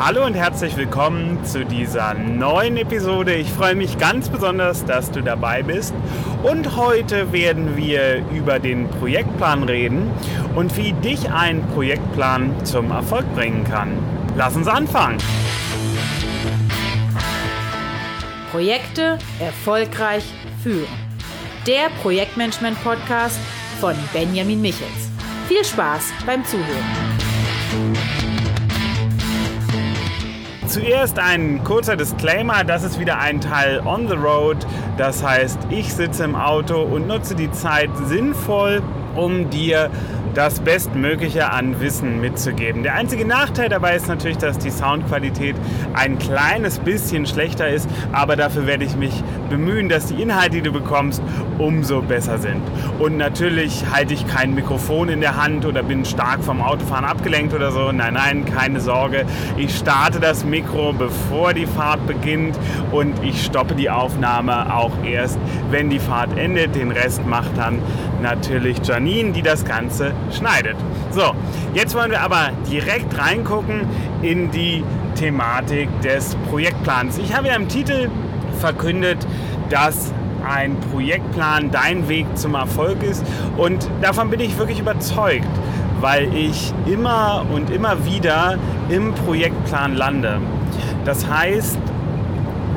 Hallo und herzlich willkommen zu dieser neuen Episode. Ich freue mich ganz besonders, dass du dabei bist. Und heute werden wir über den Projektplan reden und wie dich ein Projektplan zum Erfolg bringen kann. Lass uns anfangen. Projekte erfolgreich führen. Der Projektmanagement-Podcast von Benjamin Michels. Viel Spaß beim Zuhören. Zuerst ein kurzer Disclaimer, das ist wieder ein Teil on the road. Das heißt, ich sitze im Auto und nutze die Zeit sinnvoll, um dir das Bestmögliche an Wissen mitzugeben. Der einzige Nachteil dabei ist natürlich, dass die Soundqualität ein kleines bisschen schlechter ist, aber dafür werde ich mich bemühen, dass die Inhalte, die du bekommst, umso besser sind. Und natürlich halte ich kein Mikrofon in der Hand oder bin stark vom Autofahren abgelenkt oder so. Nein, nein, keine Sorge. Ich starte das Mikro, bevor die Fahrt beginnt und ich stoppe die Aufnahme auch erst, wenn die Fahrt endet. Den Rest macht dann natürlich Janine, die das Ganze schneidet. So, jetzt wollen wir aber direkt reingucken in die Thematik des Projektplans. Ich habe ja im Titel verkündet, dass ein Projektplan dein Weg zum Erfolg ist und davon bin ich wirklich überzeugt, weil ich immer und immer wieder im Projektplan lande. Das heißt,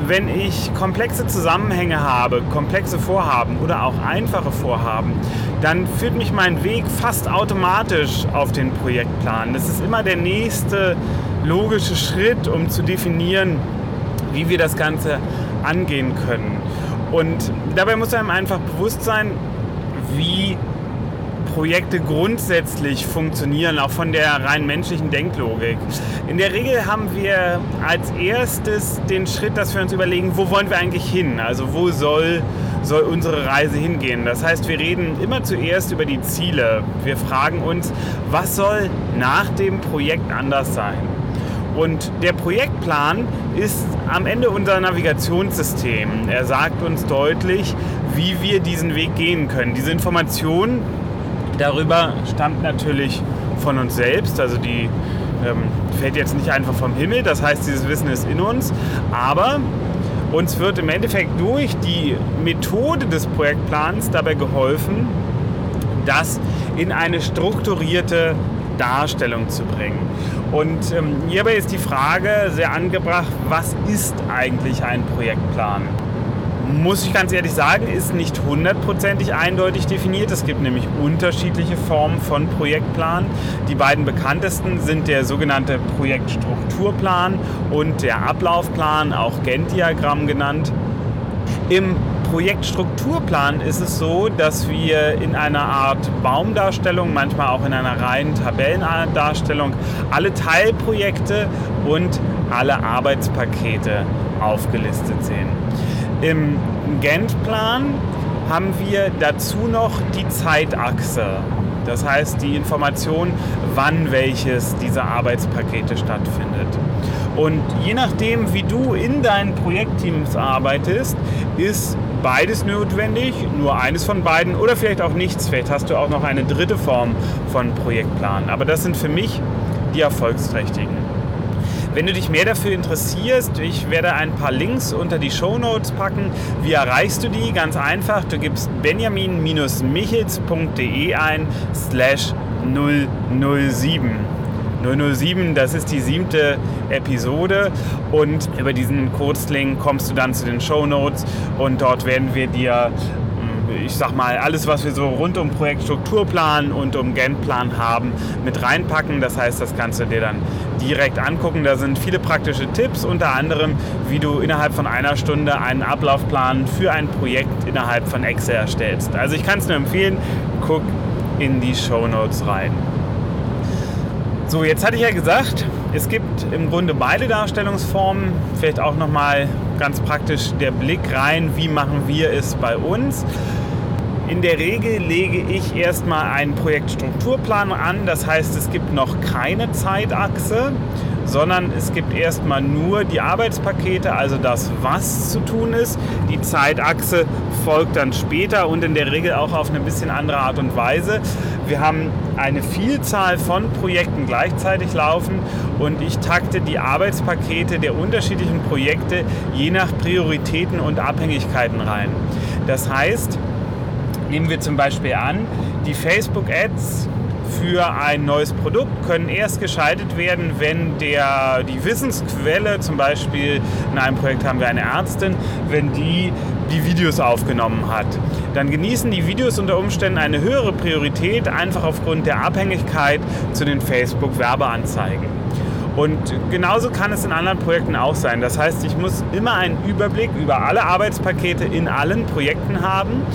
wenn ich komplexe Zusammenhänge habe, komplexe Vorhaben oder auch einfache Vorhaben, dann führt mich mein Weg fast automatisch auf den Projektplan. Das ist immer der nächste logische Schritt, um zu definieren, wie wir das Ganze angehen können. Und dabei muss einem einfach bewusst sein, wie Projekte grundsätzlich funktionieren, auch von der rein menschlichen Denklogik. In der Regel haben wir als erstes den Schritt, dass wir uns überlegen, wo wollen wir eigentlich hin? Also wo soll, soll unsere Reise hingehen? Das heißt, wir reden immer zuerst über die Ziele. Wir fragen uns, was soll nach dem Projekt anders sein? Und der Projektplan ist am Ende unser Navigationssystem. Er sagt uns deutlich, wie wir diesen Weg gehen können. Diese Informationen darüber stammt natürlich von uns selbst. Also die ähm, fällt jetzt nicht einfach vom Himmel. Das heißt, dieses Wissen ist in uns. Aber uns wird im Endeffekt durch die Methode des Projektplans dabei geholfen, das in eine strukturierte Darstellung zu bringen. Und ähm, hierbei ist die Frage sehr angebracht, was ist eigentlich ein Projektplan? Muss ich ganz ehrlich sagen, ist nicht hundertprozentig eindeutig definiert. Es gibt nämlich unterschiedliche Formen von Projektplan. Die beiden bekanntesten sind der sogenannte Projektstrukturplan und der Ablaufplan, auch Gantt-Diagramm genannt. Im Projektstrukturplan ist es so, dass wir in einer Art Baumdarstellung, manchmal auch in einer reinen Tabellendarstellung, alle Teilprojekte und alle Arbeitspakete aufgelistet sehen. Im Gantt-Plan haben wir dazu noch die Zeitachse. Das heißt die Information, wann welches dieser Arbeitspakete stattfindet. Und je nachdem, wie du in deinen Projektteams arbeitest, ist beides notwendig, nur eines von beiden oder vielleicht auch nichts. Vielleicht hast du auch noch eine dritte Form von Projektplan. Aber das sind für mich die erfolgsträchtigen. Wenn du dich mehr dafür interessierst, ich werde ein paar Links unter die Show Notes packen. Wie erreichst du die? Ganz einfach, du gibst benjamin-michels.de ein slash 007. 007, das ist die siebte Episode und über diesen Kurzlink kommst du dann zu den Show Notes und dort werden wir dir ich sag mal, alles, was wir so rund um Projektstrukturplan und um Gantt-Plan haben, mit reinpacken. Das heißt, das kannst du dir dann direkt angucken. Da sind viele praktische Tipps, unter anderem, wie du innerhalb von einer Stunde einen Ablaufplan für ein Projekt innerhalb von Excel erstellst. Also ich kann es nur empfehlen, guck in die Show Notes rein. So, jetzt hatte ich ja gesagt, es gibt im Grunde beide Darstellungsformen. Vielleicht auch nochmal ganz praktisch der Blick rein, wie machen wir es bei uns. In der Regel lege ich erstmal einen Projektstrukturplan an, das heißt es gibt noch keine Zeitachse, sondern es gibt erstmal nur die Arbeitspakete, also das, was zu tun ist. Die Zeitachse folgt dann später und in der Regel auch auf eine bisschen andere Art und Weise. Wir haben eine Vielzahl von Projekten gleichzeitig laufen und ich takte die Arbeitspakete der unterschiedlichen Projekte je nach Prioritäten und Abhängigkeiten rein. Das heißt, nehmen wir zum Beispiel an, die Facebook-Ads für ein neues Produkt können erst geschaltet werden, wenn der, die Wissensquelle, zum Beispiel in einem Projekt haben wir eine Ärztin, wenn die die Videos aufgenommen hat. Dann genießen die Videos unter Umständen eine höhere Priorität, einfach aufgrund der Abhängigkeit zu den Facebook-Werbeanzeigen. Und genauso kann es in anderen Projekten auch sein. Das heißt, ich muss immer einen Überblick über alle Arbeitspakete in allen Projekten haben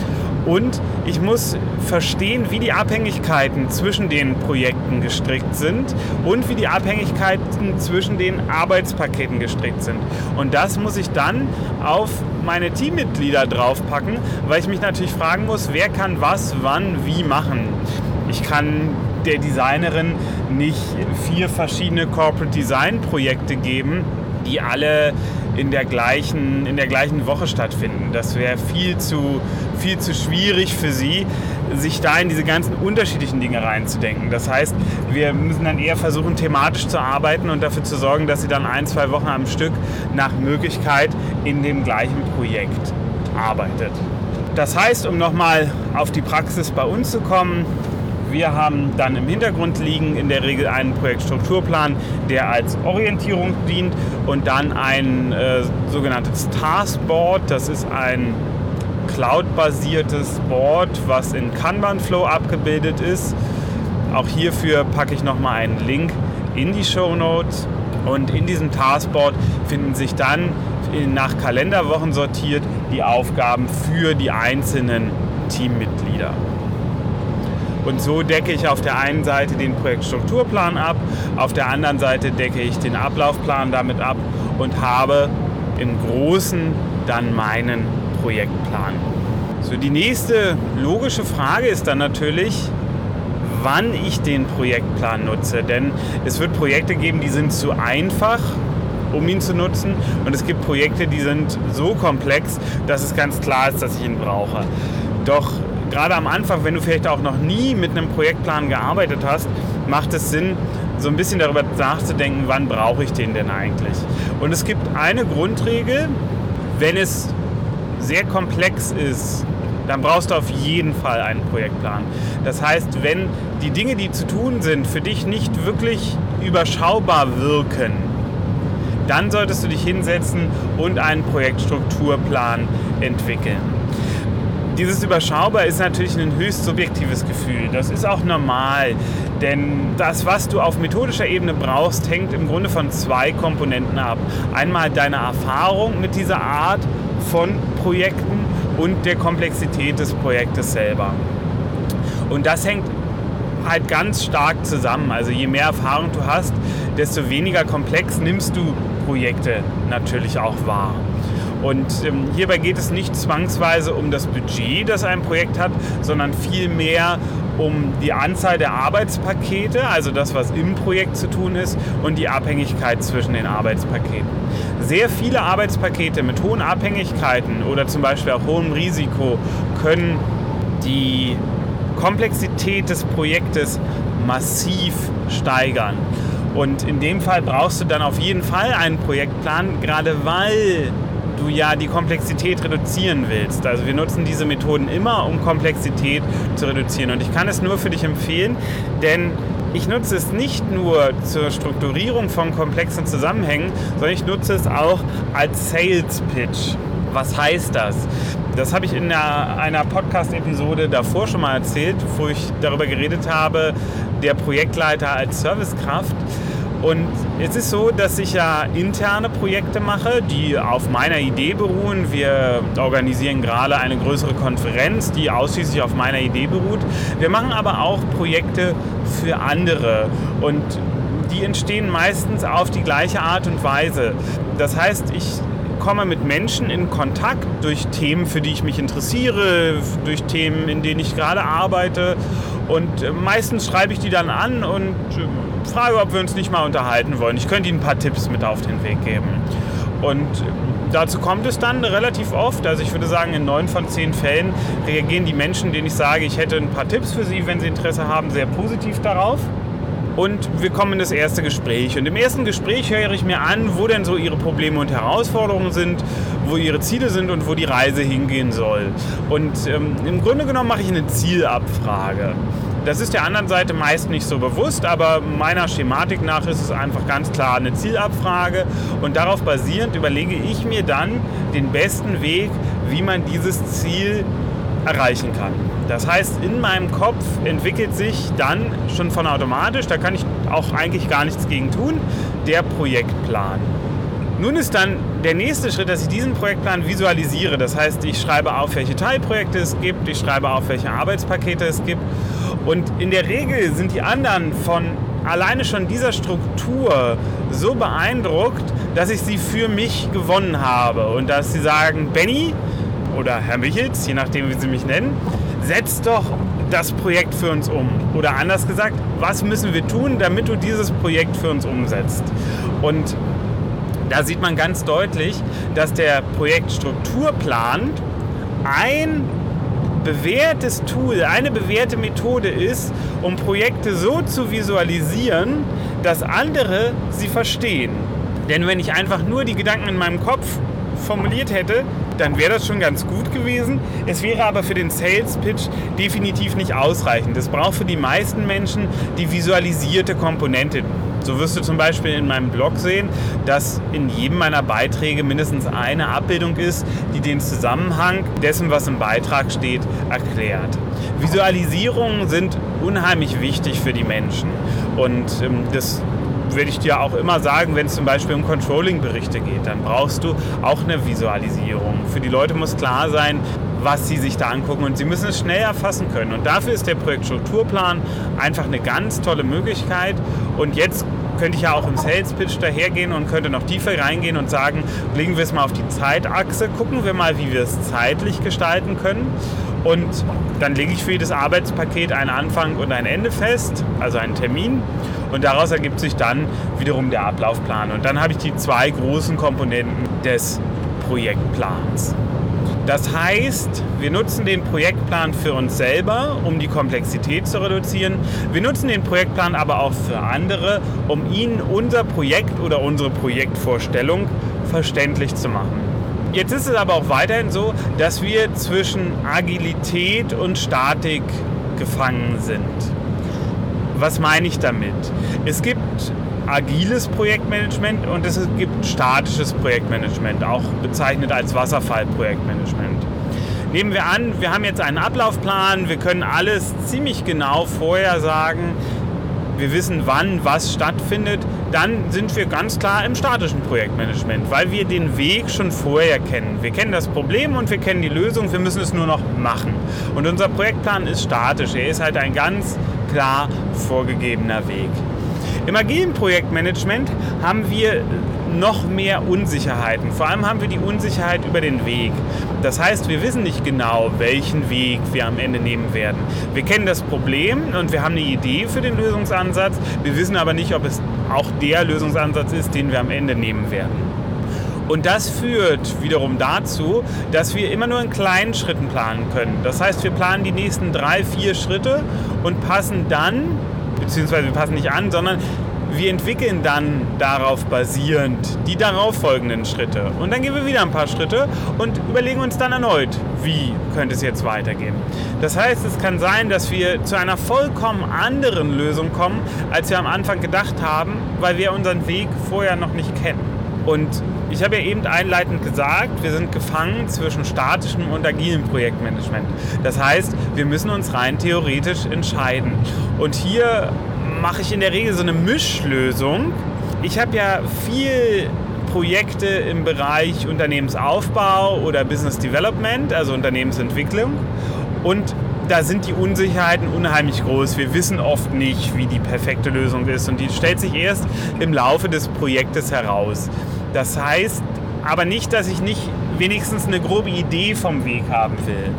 und ich muss verstehen, wie die Abhängigkeiten zwischen den Projekten gestrickt sind und wie die Abhängigkeiten zwischen den Arbeitspaketen gestrickt sind. Und das muss ich dann auf meine Teammitglieder draufpacken, weil ich mich natürlich fragen muss, wer kann was, wann, wie machen. Ich kann der Designerin nicht vier verschiedene Corporate Design Projekte geben, die alle in der gleichen, in der gleichen Woche stattfinden. Das wäre viel zu, viel zu schwierig für sie, sich da in diese ganzen unterschiedlichen Dinge reinzudenken. Das heißt, wir müssen dann eher versuchen, thematisch zu arbeiten und dafür zu sorgen, dass sie dann ein, zwei Wochen am Stück nach Möglichkeit in dem gleichen Projekt arbeitet. Das heißt, um nochmal auf die Praxis bei uns zu kommen, wir haben dann im Hintergrund liegen in der Regel einen Projektstrukturplan, der als Orientierung dient und dann ein äh, sogenanntes Taskboard. Das ist ein cloud-basiertes Board, was in Kanban Flow abgebildet ist. Auch hierfür packe ich nochmal einen Link in die Show Notes. Und in diesem Taskboard finden sich dann nach Kalenderwochen sortiert die Aufgaben für die einzelnen Teammitglieder. Und so decke ich auf der einen Seite den Projektstrukturplan ab, auf der anderen Seite decke ich den Ablaufplan damit ab und habe im Großen dann meinen Projektplan. So, die nächste logische Frage ist dann natürlich, wann ich den Projektplan nutze. Denn es wird Projekte geben, die sind zu einfach, um ihn zu nutzen. Und es gibt Projekte, die sind so komplex, dass es ganz klar ist, dass ich ihn brauche. Doch gerade am Anfang, wenn du vielleicht auch noch nie mit einem Projektplan gearbeitet hast, macht es Sinn, so ein bisschen darüber nachzudenken, wann brauche ich den denn eigentlich. Und es gibt eine Grundregel, wenn es sehr komplex ist, dann brauchst du auf jeden Fall einen Projektplan. Das heißt, wenn die Dinge, die zu tun sind, für dich nicht wirklich überschaubar wirken, dann solltest du dich hinsetzen und einen Projektstrukturplan entwickeln dieses Überschaubar ist natürlich ein höchst subjektives Gefühl. Das ist auch normal, denn das, was du auf methodischer Ebene brauchst, hängt im Grunde von zwei Komponenten ab. Einmal deine Erfahrung mit dieser Art von Projekten und der Komplexität des Projektes selber. Und das hängt halt ganz stark zusammen. Also je mehr Erfahrung du hast, desto weniger komplex nimmst du Projekte natürlich auch wahr. Und ähm, hierbei geht es nicht zwangsweise um das Budget, das ein Projekt hat, sondern vielmehr um die Anzahl der Arbeitspakete, also das, was im Projekt zu tun ist, und die Abhängigkeit zwischen den Arbeitspaketen. Sehr viele Arbeitspakete mit hohen Abhängigkeiten oder zum Beispiel auch hohem Risiko können die Komplexität des Projektes massiv steigern. Und in dem Fall brauchst du dann auf jeden Fall einen Projektplan, gerade weil du ja die Komplexität reduzieren willst. Also wir nutzen diese Methoden immer, um Komplexität zu reduzieren. Und ich kann es nur für dich empfehlen, denn ich nutze es nicht nur zur Strukturierung von komplexen Zusammenhängen, sondern ich nutze es auch als Sales Pitch. Was heißt das? Das habe ich in einer, einer Podcast-Episode davor schon mal erzählt, wo ich darüber geredet habe, der Projektleiter als Servicekraft. Und es ist so, dass ich ja interne Projekte mache, die auf meiner Idee beruhen. Wir organisieren gerade eine größere Konferenz, die ausschließlich auf meiner Idee beruht. Wir machen aber auch Projekte für andere und die entstehen meistens auf die gleiche Art und Weise. Das heißt, ich komme mit Menschen in Kontakt durch Themen, für die ich mich interessiere, durch Themen, in denen ich gerade arbeite. Und äh, meistens schreibe ich die dann an und äh, frage, ob wir uns nicht mal unterhalten wollen. Ich könnte ihnen ein paar Tipps mit auf den Weg geben. Und äh, dazu kommt es dann relativ oft. Also ich würde sagen, in neun von zehn Fällen reagieren die Menschen, denen ich sage, ich hätte ein paar Tipps für sie, wenn sie Interesse haben, sehr positiv darauf und wir kommen in das erste Gespräch. Und im ersten Gespräch höre ich mir an, wo denn so ihre Probleme und Herausforderungen sind, wo ihre Ziele sind und wo die Reise hingehen soll. Und ähm, im Grunde genommen mache ich eine Zielabfrage. Das ist der anderen Seite meist nicht so bewusst, aber meiner Schematik nach ist es einfach ganz klar eine Zielabfrage und darauf basierend überlege ich mir dann den besten Weg, wie man dieses Ziel erreichen kann. Das heißt, in meinem Kopf entwickelt sich dann schon von automatisch, da kann ich auch eigentlich gar nichts gegen tun, der Projektplan. Nun ist dann der nächste Schritt, dass ich diesen Projektplan visualisiere. Das heißt, ich schreibe auf, welche Teilprojekte es gibt, ich schreibe auf, welche Arbeitspakete es gibt. Und in der Regel sind die anderen von alleine schon dieser Struktur so beeindruckt, dass ich sie für mich gewonnen habe. Und dass sie sagen, Benny, oder Herr Michels, je nachdem, wie Sie mich nennen, setzt doch das Projekt für uns um. Oder anders gesagt, was müssen wir tun, damit du dieses Projekt für uns umsetzt? Und da sieht man ganz deutlich, dass der Projektstrukturplan ein bewährtes Tool, eine bewährte Methode ist, um Projekte so zu visualisieren, dass andere sie verstehen. Denn wenn ich einfach nur die Gedanken in meinem Kopf formuliert hätte, dann wäre das schon ganz gut gewesen. Es wäre aber für den Sales Pitch definitiv nicht ausreichend. Es braucht für die meisten Menschen die visualisierte Komponente. So wirst du zum Beispiel in meinem Blog sehen, dass in jedem meiner Beiträge mindestens eine Abbildung ist, die den Zusammenhang dessen, was im Beitrag steht, erklärt. Visualisierungen sind unheimlich wichtig für die Menschen und ähm, das würde ich dir auch immer sagen, wenn es zum Beispiel um Controlling-Berichte geht, dann brauchst du auch eine Visualisierung. Für die Leute muss klar sein, was sie sich da angucken und sie müssen es schnell erfassen können. Und dafür ist der Projektstrukturplan einfach eine ganz tolle Möglichkeit. Und jetzt könnte ich ja auch im Sales Pitch dahergehen und könnte noch tiefer reingehen und sagen, legen wir es mal auf die Zeitachse, gucken wir mal, wie wir es zeitlich gestalten können. Und dann lege ich für jedes Arbeitspaket einen Anfang und ein Ende fest, also einen Termin. Und daraus ergibt sich dann wiederum der Ablaufplan. Und dann habe ich die zwei großen Komponenten des Projektplans. Das heißt, wir nutzen den Projektplan für uns selber, um die Komplexität zu reduzieren. Wir nutzen den Projektplan aber auch für andere, um ihnen unser Projekt oder unsere Projektvorstellung verständlich zu machen. Jetzt ist es aber auch weiterhin so, dass wir zwischen Agilität und Statik gefangen sind. Was meine ich damit? Es gibt agiles Projektmanagement und es gibt statisches Projektmanagement, auch bezeichnet als Wasserfallprojektmanagement. Nehmen wir an, wir haben jetzt einen Ablaufplan, wir können alles ziemlich genau vorher sagen, wir wissen, wann was stattfindet, dann sind wir ganz klar im statischen Projektmanagement, weil wir den Weg schon vorher kennen. Wir kennen das Problem und wir kennen die Lösung, wir müssen es nur noch machen. Und unser Projektplan ist statisch, er ist halt ein ganz klar vorgegebener Weg. Im agilen Projektmanagement haben wir noch mehr Unsicherheiten. Vor allem haben wir die Unsicherheit über den Weg. Das heißt, wir wissen nicht genau, welchen Weg wir am Ende nehmen werden. Wir kennen das Problem und wir haben eine Idee für den Lösungsansatz. Wir wissen aber nicht, ob es auch der Lösungsansatz ist, den wir am Ende nehmen werden. Und das führt wiederum dazu, dass wir immer nur in kleinen Schritten planen können. Das heißt, wir planen die nächsten drei, vier Schritte und passen dann, beziehungsweise wir passen nicht an, sondern wir entwickeln dann darauf basierend die darauf folgenden Schritte. Und dann gehen wir wieder ein paar Schritte und überlegen uns dann erneut, wie könnte es jetzt weitergehen. Das heißt, es kann sein, dass wir zu einer vollkommen anderen Lösung kommen, als wir am Anfang gedacht haben, weil wir unseren Weg vorher noch nicht kennen. Und ich habe ja eben einleitend gesagt, wir sind gefangen zwischen statischem und agilem Projektmanagement. Das heißt, wir müssen uns rein theoretisch entscheiden. Und hier mache ich in der Regel so eine Mischlösung. Ich habe ja viel Projekte im Bereich Unternehmensaufbau oder Business Development, also Unternehmensentwicklung. Und da sind die Unsicherheiten unheimlich groß. Wir wissen oft nicht, wie die perfekte Lösung ist und die stellt sich erst im Laufe des Projektes heraus. Das heißt, aber nicht, dass ich nicht wenigstens eine grobe Idee vom Weg haben will.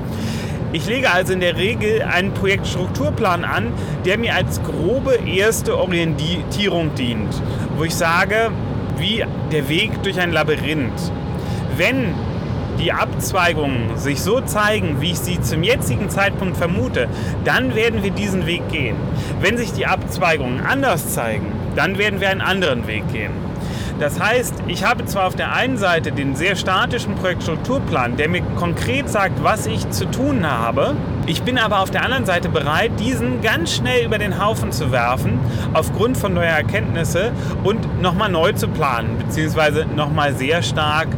Ich lege also in der Regel einen Projektstrukturplan an, der mir als grobe erste Orientierung dient, wo ich sage, wie der Weg durch ein Labyrinth. Wenn die Abzweigungen sich so zeigen, wie ich sie zum jetzigen Zeitpunkt vermute, dann werden wir diesen Weg gehen. Wenn sich die Abzweigungen anders zeigen, dann werden wir einen anderen Weg gehen. Das heißt, ich habe zwar auf der einen Seite den sehr statischen Projektstrukturplan, der mir konkret sagt, was ich zu tun habe. Ich bin aber auf der anderen Seite bereit, diesen ganz schnell über den Haufen zu werfen, aufgrund von neuer Erkenntnisse und nochmal neu zu planen, beziehungsweise nochmal sehr stark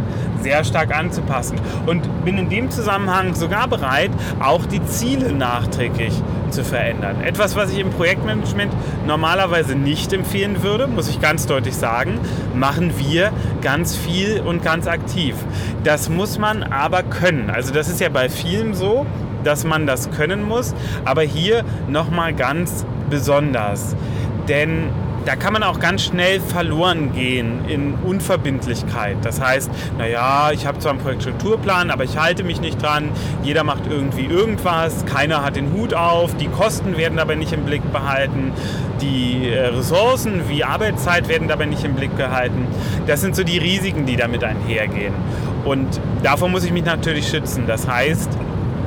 sehr stark anzupassen. Und bin in dem Zusammenhang sogar bereit, auch die Ziele nachträglich zu verändern. Etwas, was ich im Projektmanagement normalerweise nicht empfehlen würde, muss ich ganz deutlich sagen, machen wir ganz viel und ganz aktiv. Das muss man aber können. Also das ist ja bei vielen so, dass man das können muss, aber hier nochmal ganz besonders. Denn da kann man auch ganz schnell verloren gehen in Unverbindlichkeit. Das heißt, naja, ich habe zwar einen Projektstrukturplan, aber ich halte mich nicht dran. Jeder macht irgendwie irgendwas, keiner hat den Hut auf, die Kosten werden dabei nicht im Blick behalten, die äh, Ressourcen wie Arbeitszeit werden dabei nicht im Blick gehalten. Das sind so die Risiken, die damit einhergehen. Und davor muss ich mich natürlich schützen. Das heißt,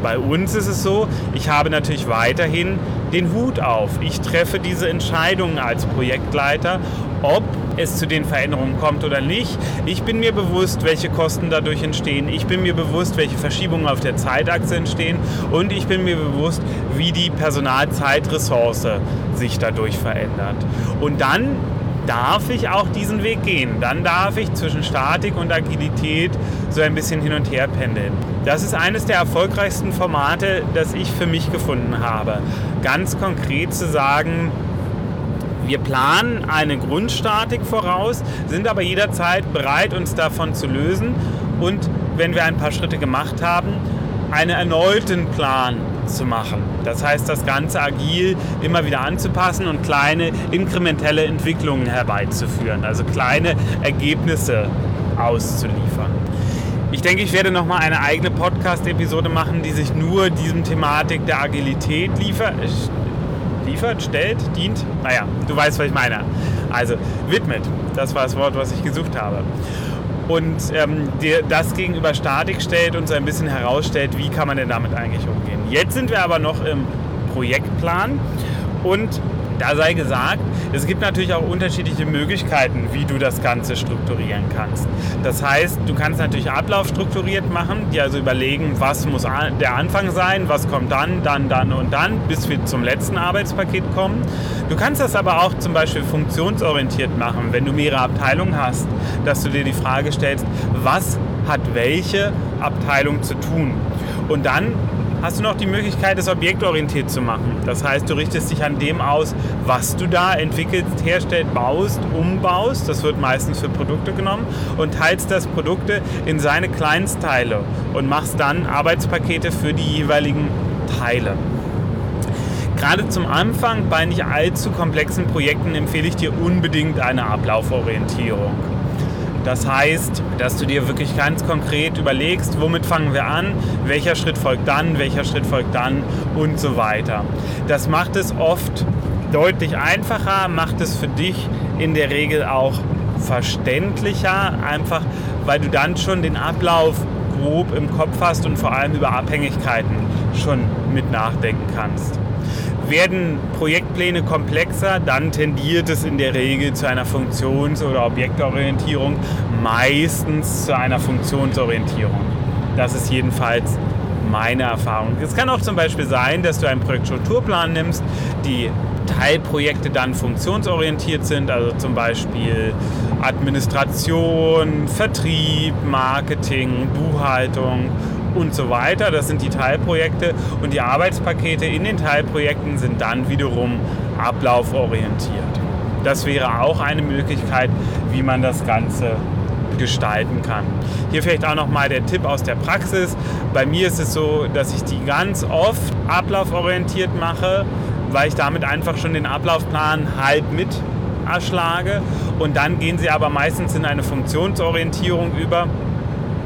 bei uns ist es so, ich habe natürlich weiterhin den Hut auf. Ich treffe diese Entscheidungen als Projektleiter, ob es zu den Veränderungen kommt oder nicht. Ich bin mir bewusst, welche Kosten dadurch entstehen. Ich bin mir bewusst, welche Verschiebungen auf der Zeitachse entstehen. Und ich bin mir bewusst, wie die Personalzeitressource sich dadurch verändert. Und dann darf ich auch diesen Weg gehen. Dann darf ich zwischen Statik und Agilität so ein bisschen hin und her pendeln. Das ist eines der erfolgreichsten Formate, das ich für mich gefunden habe. Ganz konkret zu sagen, wir planen eine Grundstatik voraus, sind aber jederzeit bereit, uns davon zu lösen und wenn wir ein paar Schritte gemacht haben, einen erneuten Plan zu machen. Das heißt, das Ganze agil immer wieder anzupassen und kleine inkrementelle Entwicklungen herbeizuführen, also kleine Ergebnisse auszuliefern. Ich denke, ich werde nochmal eine eigene Podcast-Episode machen, die sich nur diesem Thematik der Agilität liefert, liefert, stellt, dient. Naja, du weißt, was ich meine. Also widmet. Das war das Wort, was ich gesucht habe und ähm, das gegenüber Statik stellt und so ein bisschen herausstellt, wie kann man denn damit eigentlich umgehen. Jetzt sind wir aber noch im Projektplan und da sei gesagt, es gibt natürlich auch unterschiedliche Möglichkeiten, wie du das Ganze strukturieren kannst. Das heißt, du kannst natürlich Ablauf strukturiert machen, dir also überlegen, was muss der Anfang sein, was kommt dann, dann, dann und dann, bis wir zum letzten Arbeitspaket kommen. Du kannst das aber auch zum Beispiel funktionsorientiert machen, wenn du mehrere Abteilungen hast, dass du dir die Frage stellst, was hat welche Abteilung zu tun. Und dann hast du noch die Möglichkeit, es objektorientiert zu machen. Das heißt, du richtest dich an dem aus, was du da entwickelst, herstellst, baust, umbaust. Das wird meistens für Produkte genommen und teilst das Produkte in seine Kleinstteile und machst dann Arbeitspakete für die jeweiligen Teile. Gerade zum Anfang bei nicht allzu komplexen Projekten empfehle ich dir unbedingt eine Ablauforientierung. Das heißt, dass du dir wirklich ganz konkret überlegst, womit fangen wir an, welcher Schritt folgt dann, welcher Schritt folgt dann und so weiter. Das macht es oft deutlich einfacher, macht es für dich in der Regel auch verständlicher, einfach weil du dann schon den Ablauf grob im Kopf hast und vor allem über Abhängigkeiten schon mit nachdenken kannst. Werden Projektpläne komplexer, dann tendiert es in der Regel zu einer Funktions- oder Objektorientierung, meistens zu einer Funktionsorientierung. Das ist jedenfalls meine Erfahrung. Es kann auch zum Beispiel sein, dass du einen Projektstrukturplan nimmst, die Teilprojekte dann funktionsorientiert sind, also zum Beispiel Administration, Vertrieb, Marketing, Buchhaltung und so weiter. Das sind die Teilprojekte und die Arbeitspakete in den Teilprojekten sind dann wiederum ablauforientiert. Das wäre auch eine Möglichkeit, wie man das Ganze gestalten kann. Hier vielleicht auch nochmal der Tipp aus der Praxis. Bei mir ist es so, dass ich die ganz oft ablauforientiert mache, weil ich damit einfach schon den Ablaufplan halb mit erschlage Und dann gehen sie aber meistens in eine Funktionsorientierung über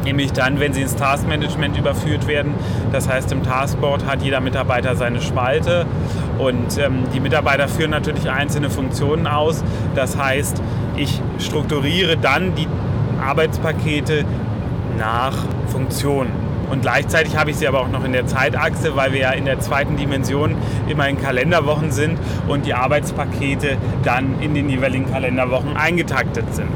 nämlich dann, wenn sie ins Taskmanagement überführt werden. Das heißt, im Taskboard hat jeder Mitarbeiter seine Spalte und ähm, die Mitarbeiter führen natürlich einzelne Funktionen aus. Das heißt, ich strukturiere dann die Arbeitspakete nach Funktionen. Und gleichzeitig habe ich sie aber auch noch in der Zeitachse, weil wir ja in der zweiten Dimension immer in Kalenderwochen sind und die Arbeitspakete dann in den jeweiligen Kalenderwochen eingetaktet sind.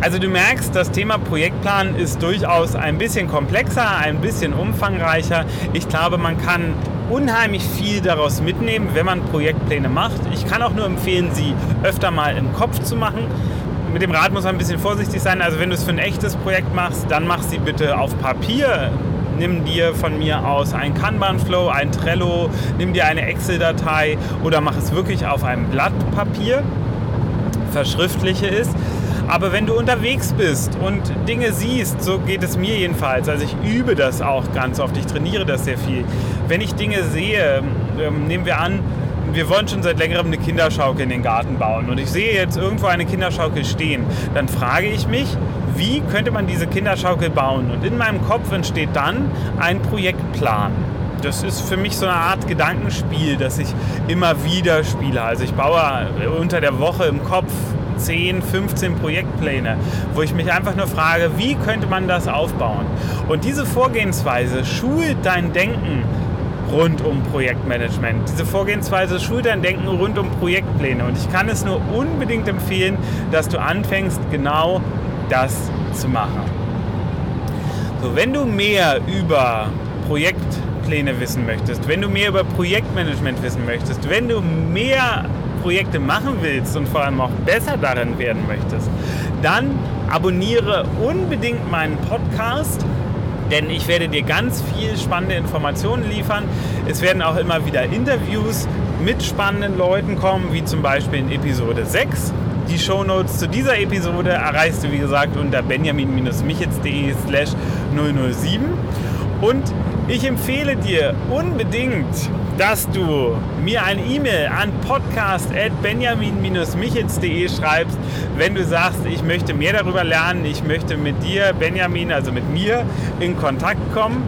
Also du merkst, das Thema Projektplan ist durchaus ein bisschen komplexer, ein bisschen umfangreicher. Ich glaube, man kann unheimlich viel daraus mitnehmen, wenn man Projektpläne macht. Ich kann auch nur empfehlen, sie öfter mal im Kopf zu machen. Mit dem Rad muss man ein bisschen vorsichtig sein. Also wenn du es für ein echtes Projekt machst, dann mach sie bitte auf Papier. Nimm dir von mir aus ein Kanban-Flow, ein Trello, nimm dir eine Excel-Datei oder mach es wirklich auf einem Blatt Papier. Verschriftliche ist. Aber wenn du unterwegs bist und Dinge siehst, so geht es mir jedenfalls, also ich übe das auch ganz oft, ich trainiere das sehr viel. Wenn ich Dinge sehe, ähm, nehmen wir an, wir wollen schon seit längerem eine Kinderschaukel in den Garten bauen und ich sehe jetzt irgendwo eine Kinderschaukel stehen, dann frage ich mich, wie könnte man diese Kinderschaukel bauen? Und in meinem Kopf entsteht dann ein Projektplan. Das ist für mich so eine Art Gedankenspiel, das ich immer wieder spiele. Also ich baue unter der Woche im Kopf 10, 15 Projektpläne, wo ich mich einfach nur frage, wie könnte man das aufbauen? Und diese Vorgehensweise schult dein Denken rund um Projektmanagement. Diese Vorgehensweise schult dein Denken rund um Projektpläne. Und ich kann es nur unbedingt empfehlen, dass du anfängst, genau das zu machen. So, wenn du mehr über Projektpläne wissen möchtest, wenn du mehr über Projektmanagement wissen möchtest, wenn du mehr Projekte machen willst und vor allem auch besser darin werden möchtest, dann abonniere unbedingt meinen Podcast denn ich werde dir ganz viel spannende Informationen liefern. Es werden auch immer wieder Interviews mit spannenden Leuten kommen, wie zum Beispiel in Episode 6. Die Shownotes zu dieser Episode erreichst du, wie gesagt, unter benjamin-michitz.de slash 007. Und ich empfehle dir unbedingt, dass du mir eine E-Mail an podcast.benjamin-michitz.de schreibst, wenn du sagst, ich möchte mehr darüber lernen, ich möchte mit dir, Benjamin, also mit mir, in Kontakt kommen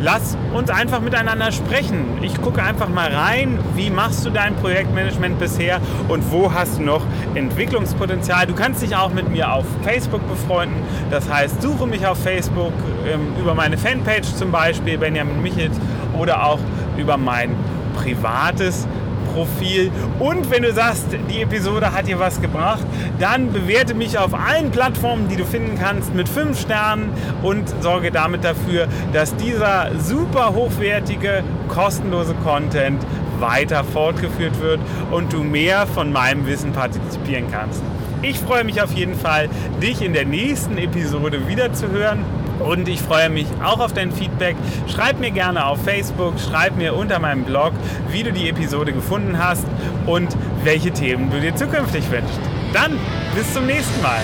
lass uns einfach miteinander sprechen. Ich gucke einfach mal rein, wie machst du dein Projektmanagement bisher und wo hast du noch Entwicklungspotenzial. Du kannst dich auch mit mir auf Facebook befreunden. Das heißt, suche mich auf Facebook ähm, über meine Fanpage zum Beispiel, Benjamin Michels, oder auch über mein privates Profil. Und wenn du sagst, die Episode hat dir was gebracht, dann bewerte mich auf allen Plattformen, die du finden kannst, mit 5 Sternen und sorge damit dafür, dass dieser super hochwertige, kostenlose Content weiter fortgeführt wird und du mehr von meinem Wissen partizipieren kannst. Ich freue mich auf jeden Fall, dich in der nächsten Episode wieder zu hören. Und ich freue mich auch auf dein Feedback. Schreib mir gerne auf Facebook, schreib mir unter meinem Blog, wie du die Episode gefunden hast und welche Themen du dir zukünftig wünschst. Dann bis zum nächsten Mal.